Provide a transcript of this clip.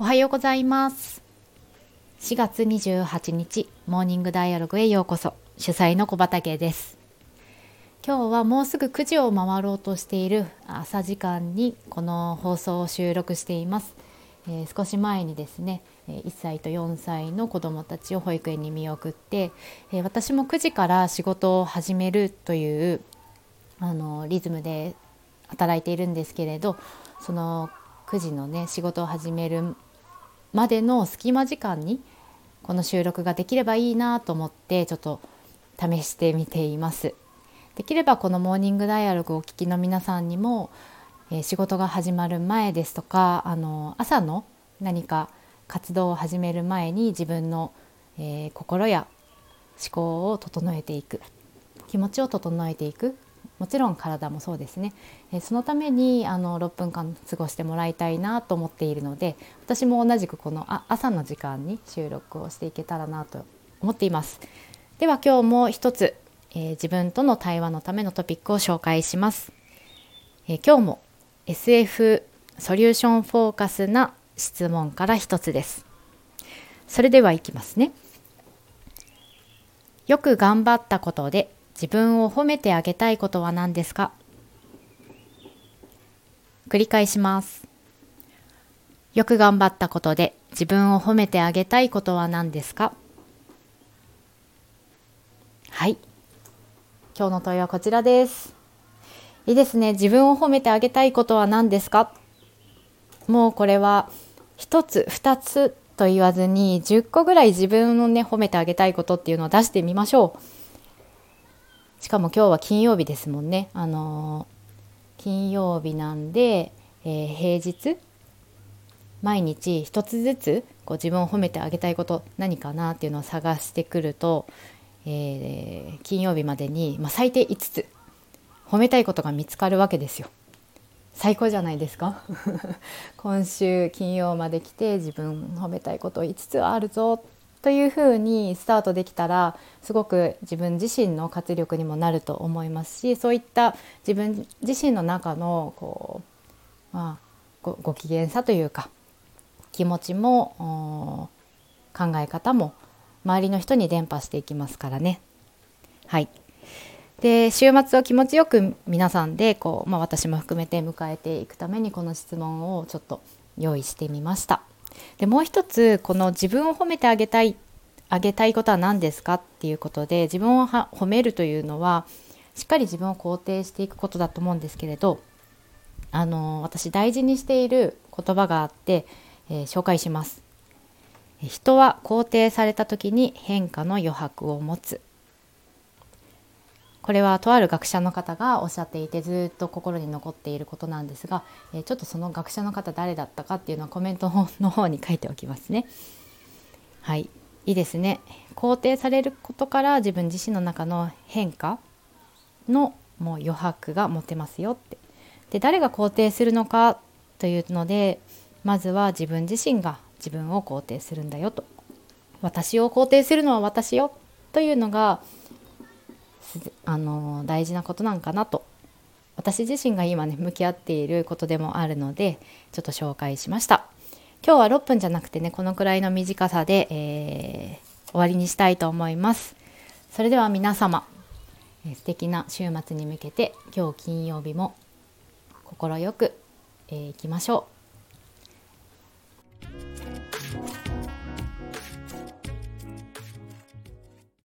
おはようございます。4月28日モーニングダイアログへようこそ。主催の小畑です。今日はもうすぐ9時を回ろうとしている朝時間にこの放送を収録しています、えー、少し前にですね1歳と4歳の子どもたちを保育園に見送って、えー、私も9時から仕事を始めるというあのリズムで働いているんですけれどその9時のね仕事を始めるまでの隙間時間にこの収録ができればいいなと思ってちょっと試してみています。できればこのモーニングダイアログをお聞きの皆さんにも、えー、仕事が始まる前ですとかあの朝の何か活動を始める前に自分の、えー、心や思考を整えていく気持ちを整えていくもちろん体もそうですね、そのためにあの6分間過ごしてもらいたいなと思っているので私も同じくこのあ朝の時間に収録をしていけたらなと思っています。では今日も一つ、えー、自分との対話のためのトピックを紹介します、えー、今日も SF ソリューションフォーカスな質問から一つです。それではいきますね。よく頑張ったことで自分を褒めてあげたいことは何ですか？繰り返します。よく頑張ったことで自分を褒めてあげたいことは何ですか？はい。今日の問いはこちらです。いいですね。自分を褒めてあげたいことは何ですか？もうこれは一つ、二つと言わずに10個ぐらい自分をね、褒めてあげたいことっていうのを出してみましょう。しかも今日は金曜日ですもんね。あのー、金曜日なんで、えー、平日？毎日一つずつこう自分を褒めてあげたいこと何かなっていうのを探してくると、えー、金曜日までに、まあ、最低5つ褒めたいことが見つかるわけですよ。最高じゃないですか？今週金曜まで来て自分褒めたいこと5つあるぞっというふうにスタートできたらすごく自分自身の活力にもなると思いますしそういった自分自身の中のこう、まあ、ごご機嫌さというか気持ちも考え方も周りの人に伝播していきますからね。はいで週末を気持ちよく皆さんでこう、まあ、私も含めて迎えていくためにこの質問をちょっと用意してみました。でもう一つこの自分を褒めてあげたいあげたいことは何ですかっていうことで自分を褒めるというのはしっかり自分を肯定していくことだと思うんですけれどあの私大事にしている言葉があって、えー、紹介します。人は肯定された時に変化の余白を持つこれはとある学者の方がおっしゃっていてずっと心に残っていることなんですが、えちょっとその学者の方誰だったかっていうのはコメント の方に書いておきますね。はい。いいですね。肯定されることから自分自身の中の変化のもう余白が持てますよって。で誰が肯定するのかというのでまずは自分自身が自分を肯定するんだよと。私を肯定するのは私よというのがあの大事なことなんかなと。私自身が今ね向き合っていることでもあるのでちょっと紹介しました。今日は6分じゃなくてねこのくらいの短さで、えー、終わりにしたいと思います。それでは皆様、えー、素敵な週末に向けて今日金曜日も心よく、えー、いきましょう。